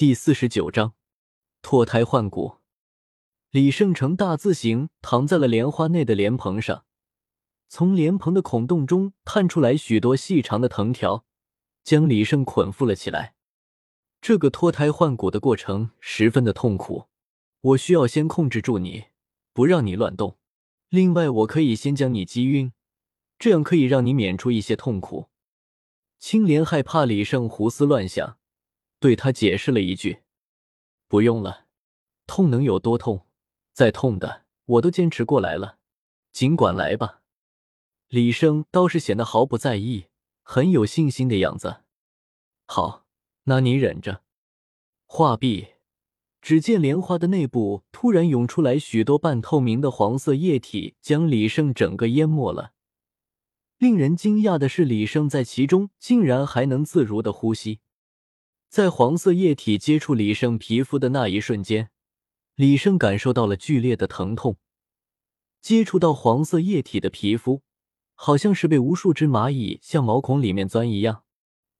第四十九章脱胎换骨。李胜成大字形躺在了莲花内的莲蓬上，从莲蓬的孔洞中探出来许多细长的藤条，将李胜捆缚了起来。这个脱胎换骨的过程十分的痛苦，我需要先控制住你，不让你乱动。另外，我可以先将你击晕，这样可以让你免除一些痛苦。青莲害怕李胜胡思乱想。对他解释了一句：“不用了，痛能有多痛？再痛的我都坚持过来了，尽管来吧。”李生倒是显得毫不在意，很有信心的样子。好，那你忍着。话毕，只见莲花的内部突然涌出来许多半透明的黄色液体，将李胜整个淹没了。令人惊讶的是，李胜在其中竟然还能自如的呼吸。在黄色液体接触李胜皮肤的那一瞬间，李胜感受到了剧烈的疼痛。接触到黄色液体的皮肤，好像是被无数只蚂蚁向毛孔里面钻一样。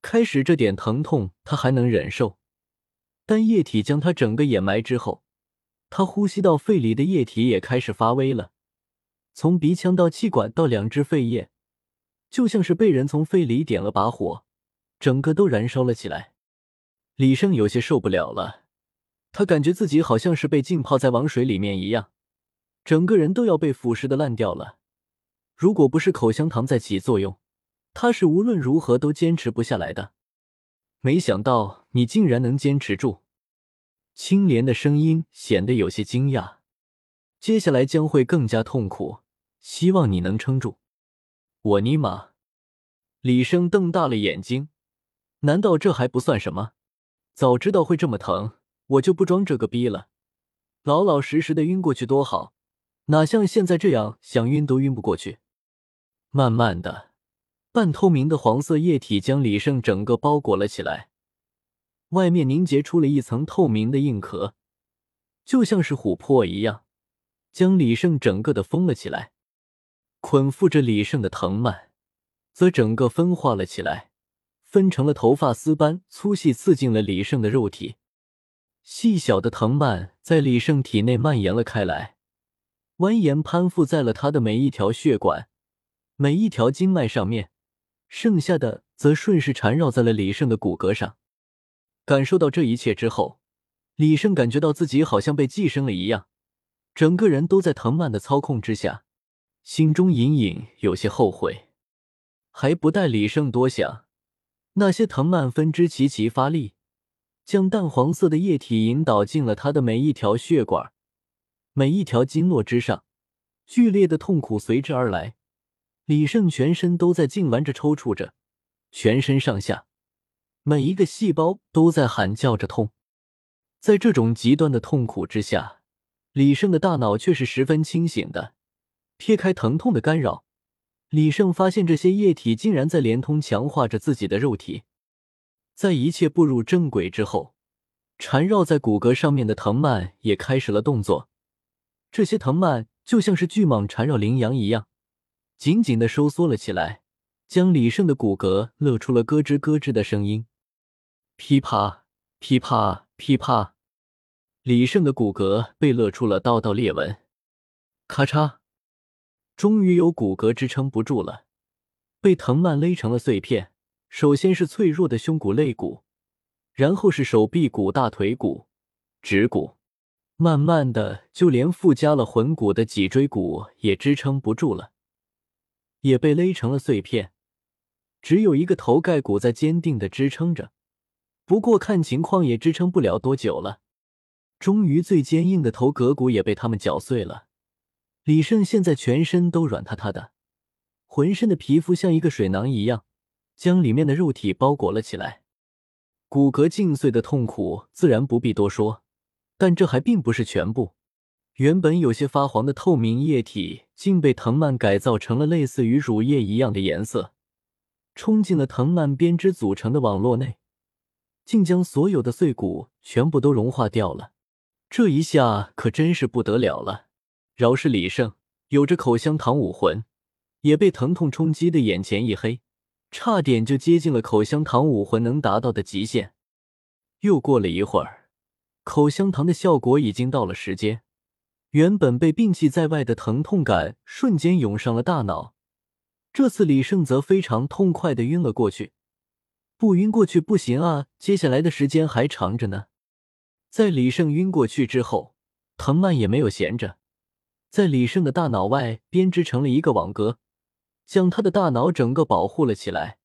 开始这点疼痛他还能忍受，但液体将他整个掩埋之后，他呼吸到肺里的液体也开始发威了。从鼻腔到气管到两只肺叶，就像是被人从肺里点了把火，整个都燃烧了起来。李胜有些受不了了，他感觉自己好像是被浸泡在王水里面一样，整个人都要被腐蚀的烂掉了。如果不是口香糖在起作用，他是无论如何都坚持不下来的。没想到你竟然能坚持住，青莲的声音显得有些惊讶。接下来将会更加痛苦，希望你能撑住。我尼玛！李生瞪大了眼睛，难道这还不算什么？早知道会这么疼，我就不装这个逼了，老老实实的晕过去多好，哪像现在这样想晕都晕不过去。慢慢的，半透明的黄色液体将李胜整个包裹了起来，外面凝结出了一层透明的硬壳，就像是琥珀一样，将李胜整个的封了起来。捆缚着李胜的藤蔓，则整个分化了起来。分成了头发丝般粗细，刺进了李胜的肉体。细小的藤蔓在李胜体内蔓延了开来，蜿蜒攀附在了他的每一条血管、每一条经脉上面，剩下的则顺势缠绕在了李胜的骨骼上。感受到这一切之后，李胜感觉到自己好像被寄生了一样，整个人都在藤蔓的操控之下，心中隐隐有些后悔。还不待李胜多想。那些藤蔓分支齐齐发力，将淡黄色的液体引导进了他的每一条血管、每一条经络之上，剧烈的痛苦随之而来。李胜全身都在痉挛着、抽搐着，全身上下每一个细胞都在喊叫着痛。在这种极端的痛苦之下，李胜的大脑却是十分清醒的，撇开疼痛的干扰。李胜发现，这些液体竟然在连通强化着自己的肉体。在一切步入正轨之后，缠绕在骨骼上面的藤蔓也开始了动作。这些藤蔓就像是巨蟒缠绕羚羊一样，紧紧的收缩了起来，将李胜的骨骼勒出了咯吱咯吱的声音。噼啪噼啪噼啪，李胜的骨骼被勒出了道道裂纹。咔嚓。终于有骨骼支撑不住了，被藤蔓勒成了碎片。首先是脆弱的胸骨肋骨，然后是手臂骨、大腿骨、指骨，慢慢的，就连附加了魂骨的脊椎骨也支撑不住了，也被勒成了碎片。只有一个头盖骨在坚定的支撑着，不过看情况也支撑不了多久了。终于，最坚硬的头颌骨也被他们搅碎了。李胜现在全身都软塌塌的，浑身的皮肤像一个水囊一样，将里面的肉体包裹了起来。骨骼尽碎的痛苦自然不必多说，但这还并不是全部。原本有些发黄的透明液体，竟被藤蔓改造成了类似于乳液一样的颜色，冲进了藤蔓编织组成的网络内，竟将所有的碎骨全部都融化掉了。这一下可真是不得了了。饶是李胜有着口香糖武魂，也被疼痛冲击的眼前一黑，差点就接近了口香糖武魂能达到的极限。又过了一会儿，口香糖的效果已经到了时间。原本被摒弃在外的疼痛感瞬间涌上了大脑，这次李胜则非常痛快的晕了过去。不晕过去不行啊，接下来的时间还长着呢。在李胜晕过去之后，藤蔓也没有闲着，在李胜的大脑外编织成了一个网格，将他的大脑整个保护了起来。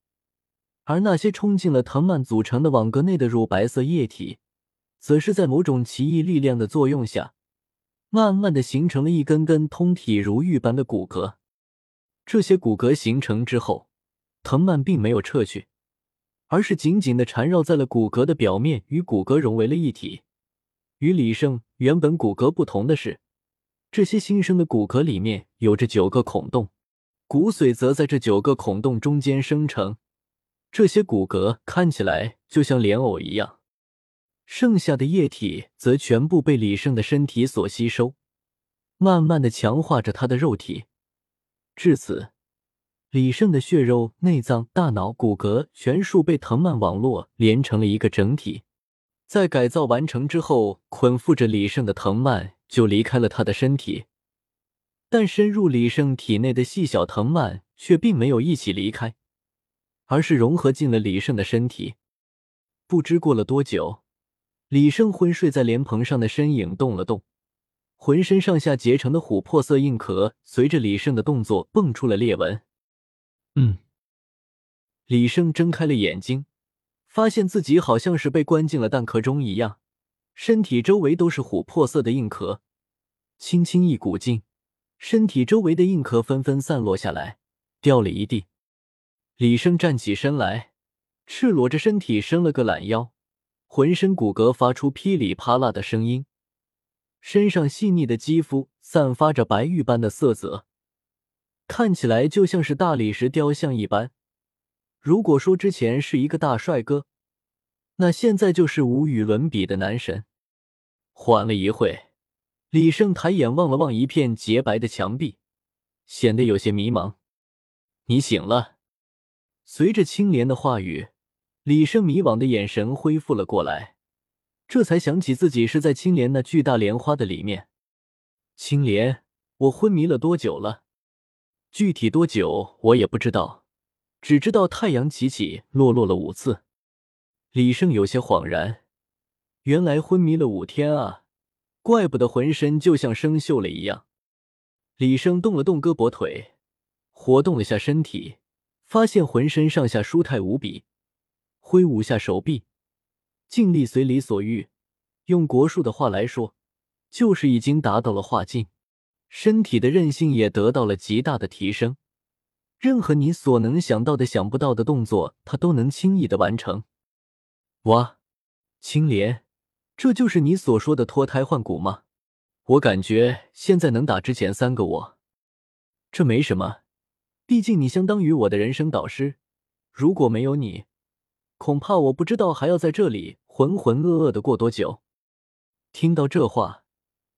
而那些冲进了藤蔓组成的网格内的乳白色液体，则是在某种奇异力量的作用下。慢慢的形成了一根根通体如玉般的骨骼，这些骨骼形成之后，藤蔓并没有撤去，而是紧紧的缠绕在了骨骼的表面，与骨骼融为了一体。与李胜原本骨骼不同的是，这些新生的骨骼里面有着九个孔洞，骨髓则在这九个孔洞中间生成。这些骨骼看起来就像莲藕一样。剩下的液体则全部被李胜的身体所吸收，慢慢的强化着他的肉体。至此，李胜的血肉、内脏、大脑、骨骼全数被藤蔓网络连成了一个整体。在改造完成之后，捆缚着李胜的藤蔓就离开了他的身体，但深入李胜体内的细小藤蔓却并没有一起离开，而是融合进了李胜的身体。不知过了多久。李胜昏睡在莲蓬上的身影动了动，浑身上下结成的琥珀色硬壳随着李胜的动作蹦出了裂纹。嗯，李胜睁开了眼睛，发现自己好像是被关进了蛋壳中一样，身体周围都是琥珀色的硬壳，轻轻一鼓劲，身体周围的硬壳纷纷散落下来，掉了一地。李生站起身来，赤裸着身体伸了个懒腰。浑身骨骼发出噼里啪啦的声音，身上细腻的肌肤散发着白玉般的色泽，看起来就像是大理石雕像一般。如果说之前是一个大帅哥，那现在就是无与伦比的男神。缓了一会，李胜抬眼望了望一片洁白的墙壁，显得有些迷茫。你醒了。随着青莲的话语。李胜迷惘的眼神恢复了过来，这才想起自己是在青莲那巨大莲花的里面。青莲，我昏迷了多久了？具体多久我也不知道，只知道太阳起起落落了五次。李胜有些恍然，原来昏迷了五天啊，怪不得浑身就像生锈了一样。李胜动了动胳膊腿，活动了下身体，发现浑身上下舒泰无比。挥舞下手臂，尽力随理所欲。用国术的话来说，就是已经达到了化境。身体的韧性也得到了极大的提升，任何你所能想到的、想不到的动作，他都能轻易的完成。哇，青莲，这就是你所说的脱胎换骨吗？我感觉现在能打之前三个我。这没什么，毕竟你相当于我的人生导师。如果没有你，恐怕我不知道还要在这里浑浑噩噩的过多久。听到这话，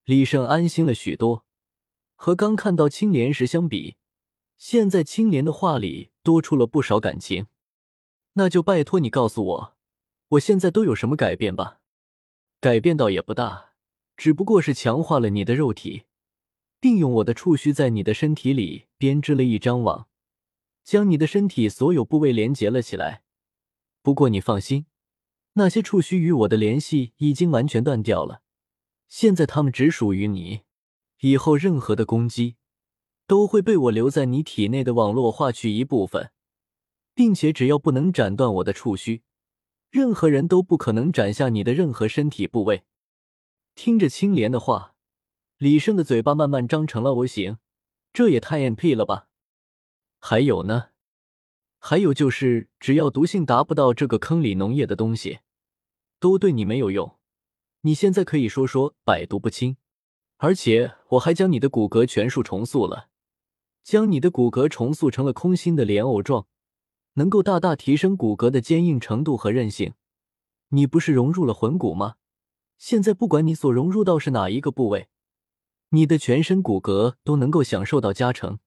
李胜安心了许多。和刚看到青莲时相比，现在青莲的话里多出了不少感情。那就拜托你告诉我，我现在都有什么改变吧？改变倒也不大，只不过是强化了你的肉体，并用我的触须在你的身体里编织了一张网，将你的身体所有部位连接了起来。不过你放心，那些触须与我的联系已经完全断掉了，现在它们只属于你。以后任何的攻击都会被我留在你体内的网络划去一部分，并且只要不能斩断我的触须，任何人都不可能斩下你的任何身体部位。听着青莲的话，李胜的嘴巴慢慢张成了 O 型，这也太 NP 了吧？还有呢？还有就是，只要毒性达不到这个坑里浓液的东西，都对你没有用。你现在可以说说百毒不侵，而且我还将你的骨骼全数重塑了，将你的骨骼重塑成了空心的莲藕状，能够大大提升骨骼的坚硬程度和韧性。你不是融入了魂骨吗？现在不管你所融入到是哪一个部位，你的全身骨骼都能够享受到加成，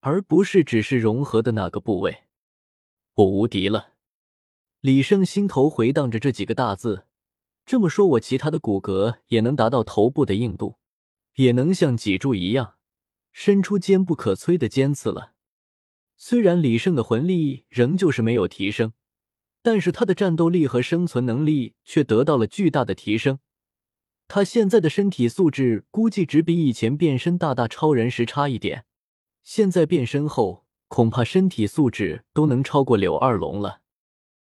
而不是只是融合的那个部位。我无敌了！李胜心头回荡着这几个大字，这么说，我其他的骨骼也能达到头部的硬度，也能像脊柱一样伸出坚不可摧的尖刺了。虽然李胜的魂力仍旧是没有提升，但是他的战斗力和生存能力却得到了巨大的提升。他现在的身体素质估计只比以前变身大大超人时差一点，现在变身后恐怕身体素质都能超过柳二龙了。